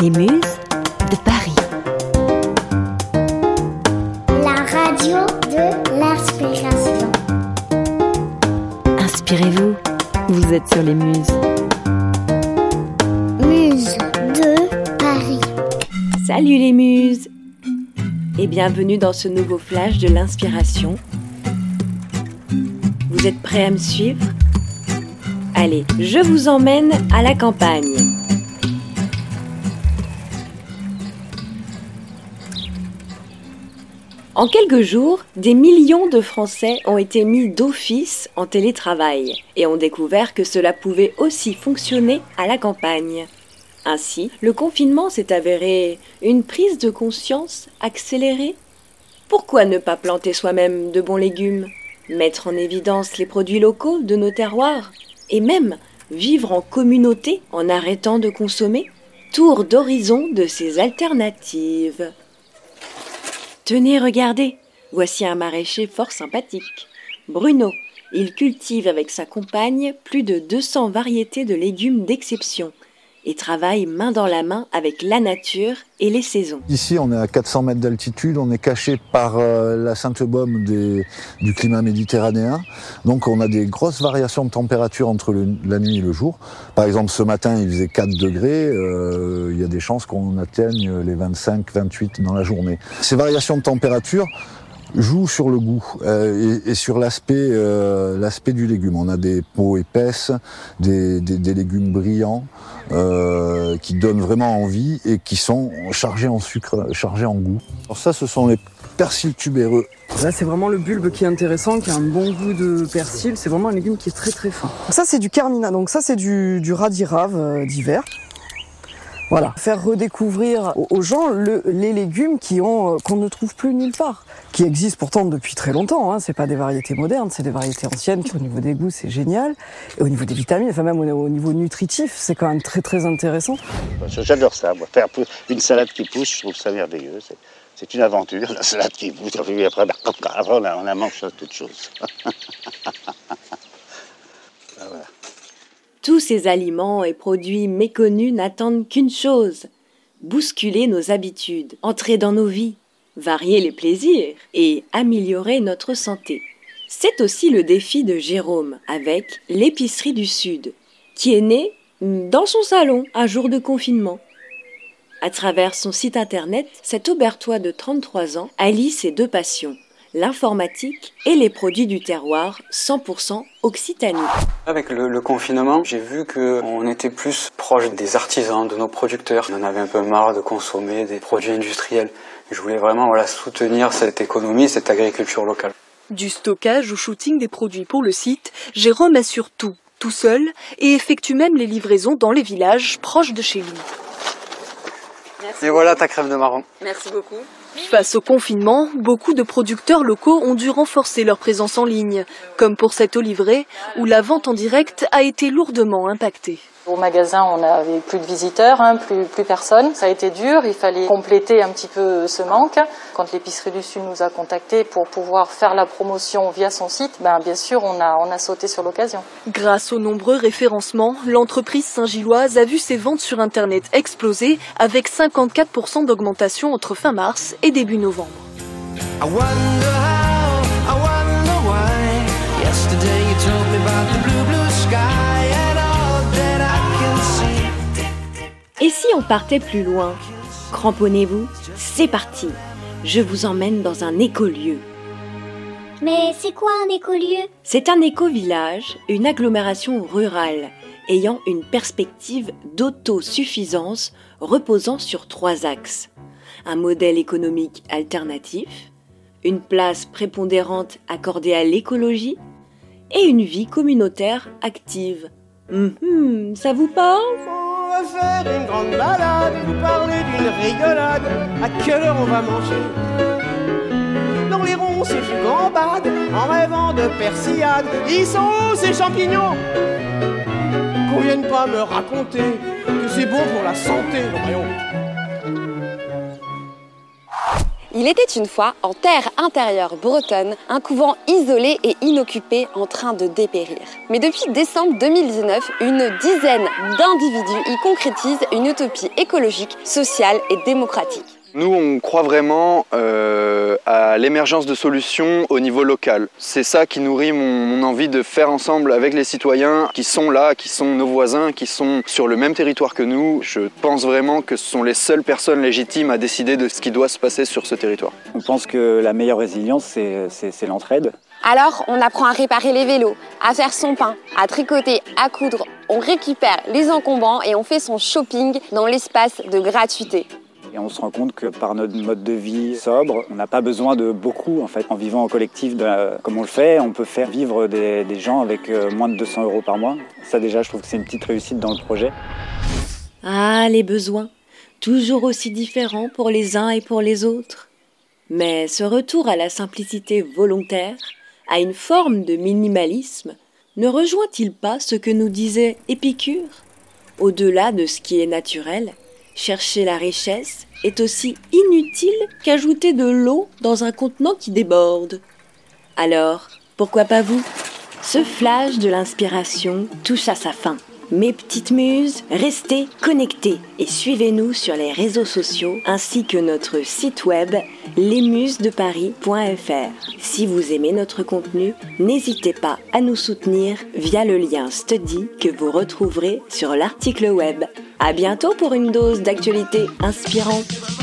Les Muses de Paris. La radio de l'inspiration. Inspirez-vous, vous êtes sur les Muses. Muse de Paris. Salut les Muses Et bienvenue dans ce nouveau flash de l'inspiration. Vous êtes prêts à me suivre? Allez, je vous emmène à la campagne. En quelques jours, des millions de Français ont été mis d'office en télétravail et ont découvert que cela pouvait aussi fonctionner à la campagne. Ainsi, le confinement s'est avéré une prise de conscience accélérée. Pourquoi ne pas planter soi-même de bons légumes, mettre en évidence les produits locaux de nos terroirs et même vivre en communauté en arrêtant de consommer? Tour d'horizon de ces alternatives. Tenez, regardez, voici un maraîcher fort sympathique. Bruno, il cultive avec sa compagne plus de 200 variétés de légumes d'exception et travaille main dans la main avec la nature et les saisons. Ici, on est à 400 mètres d'altitude, on est caché par euh, la Sainte-Baume des- du climat méditerranéen. Donc on a des grosses variations de température entre la nuit et le jour. Par exemple, ce matin, il faisait 4 degrés, euh, il y a des chances qu'on atteigne les 25, 28 dans la journée. Ces variations de température jouent sur le goût euh, et, et sur l'aspect euh, l'aspect du légume. On a des peaux épaisses, des, des- des légumes brillants euh, qui donnent vraiment envie et qui sont chargés en sucre, chargés en goût. Alors ça, ce sont les persils tubéreux. Là, c'est vraiment le bulbe qui est intéressant, qui a un bon goût de persil. C'est vraiment un légume qui est très très fin. Ça, c'est du carmina. Donc ça, c'est du, du radis rave euh, d'hiver. Voilà. Faire redécouvrir aux- gens le- les légumes qui ont euh, qu'on ne trouve plus nulle part, qui existent pourtant depuis très longtemps. Hein. C'est pas des variétés modernes, c'est des variétés anciennes. Qui, au niveau des goûts, c'est génial. Et au niveau des vitamines, enfin même au, au niveau nutritif, c'est quand même très très intéressant. J'adore ça, moi. Faire une salade qui pousse, je trouve ça merveilleux. C'est- une aventure, la salade qui pousse. Et puis après, on, a, on a mange toute chose. Tous ces aliments et produits méconnus n'attendent qu'une chose bousculer nos habitudes, entrer dans nos vies, varier les plaisirs et améliorer notre santé. C'est aussi le défi de Jérôme avec l'épicerie du Sud, qui est né dans son salon un jour de confinement. À travers son site internet, cet Aubertois de 33 ans allie ses deux passions, l'informatique et les produits du terroir 100% Occitanie. Avec le, le confinement, j'ai vu que on était plus proche des artisans, de nos producteurs. On en avait un peu marre de consommer des produits industriels. Je voulais vraiment voilà, soutenir cette économie, cette agriculture locale. Du stockage au shooting des produits pour le site, Jérôme assure tout, tout seul, et effectue même les livraisons dans les villages proches de chez lui. Et voilà ta crème de marron. Merci beaucoup. Face au confinement, beaucoup de producteurs locaux ont dû renforcer leur présence en ligne, comme pour cette oliveraie où la vente en direct a été lourdement impactée. Au magasin, on n'avait plus de visiteurs, hein, plus, plus personne. Ça a été dur, il fallait compléter un petit peu ce manque. Quand l'épicerie du Sud nous a contactés pour pouvoir faire la promotion via son site, ben, bien sûr, on a, on a sauté sur l'occasion. Grâce aux nombreux référencements, l'entreprise Saint-Gilloise a vu ses ventes sur Internet exploser avec 54% d'augmentation entre fin mars et début novembre. I wonder how, I wonder why. Yesterday you told me about the blue, blue Et si on partait plus loin? Cramponnez-vous, c'est parti Je vous emmène dans un écolieu. Mais c'est quoi un écolieu? C'est un éco-village, une agglomération rurale, ayant une perspective d'autosuffisance reposant sur trois axes. Un modèle économique alternatif, une place prépondérante accordée à l'écologie et une vie communautaire active. Hum, ça vous parle? Va faire une grande balade, vous parler d'une rigolade. À quelle heure on va manger? Dans les ronces, je gambade, en rêvant de persillade. Ils sont où ces champignons Qu'on vienne pas me raconter que c'est bon pour la santé. Voyons. Il était une fois, en terre intérieure bretonne, un couvent isolé et inoccupé en train de dépérir. Mais depuis décembre 2019, une dizaine d'individus y concrétisent une utopie écologique, sociale et démocratique. Nous, on croit vraiment euh, à l'émergence de solutions au niveau local. C'est ça qui nourrit mon, mon, envie de faire ensemble avec les citoyens qui sont là, qui sont nos voisins, qui sont sur le même territoire que nous. Je pense vraiment que ce sont les seules personnes légitimes à décider de ce qui doit se passer sur ce territoire. On pense que la meilleure résilience, c'est l'entraide. Alors, on apprend à réparer les vélos, à faire son pain, à tricoter, à coudre. On récupère les encombrants et on fait son shopping dans l'espace de gratuité. Et on se rend compte que par notre mode de vie sobre, on n'a pas besoin de beaucoup en fait. En vivant en collectif de, comme on le fait, on peut faire vivre des, des gens avec euh, moins de 200 euros par mois. Ça déjà, je trouve que c'est une petite réussite dans le projet. Ah, les besoins, toujours aussi différents pour les uns et pour les autres. Mais ce retour à la simplicité volontaire, à une forme de minimalisme, ne rejoint-il pas ce que nous disait Épicure? Au-delà de ce qui est naturel, chercher la richesse est aussi inutile qu'ajouter de l'eau dans un contenant qui déborde. Alors, pourquoi pas vous? Ce flash de l'inspiration touche à sa fin. Mes petites muses, restez connectés et suivez-nous sur les réseaux sociaux ainsi que notre site web lesmusesdeparis.fr. Si vous aimez notre contenu, n'hésitez pas à nous soutenir via le lien Study que vous retrouverez sur l'article web. À bientôt pour une dose d'actualité inspirante.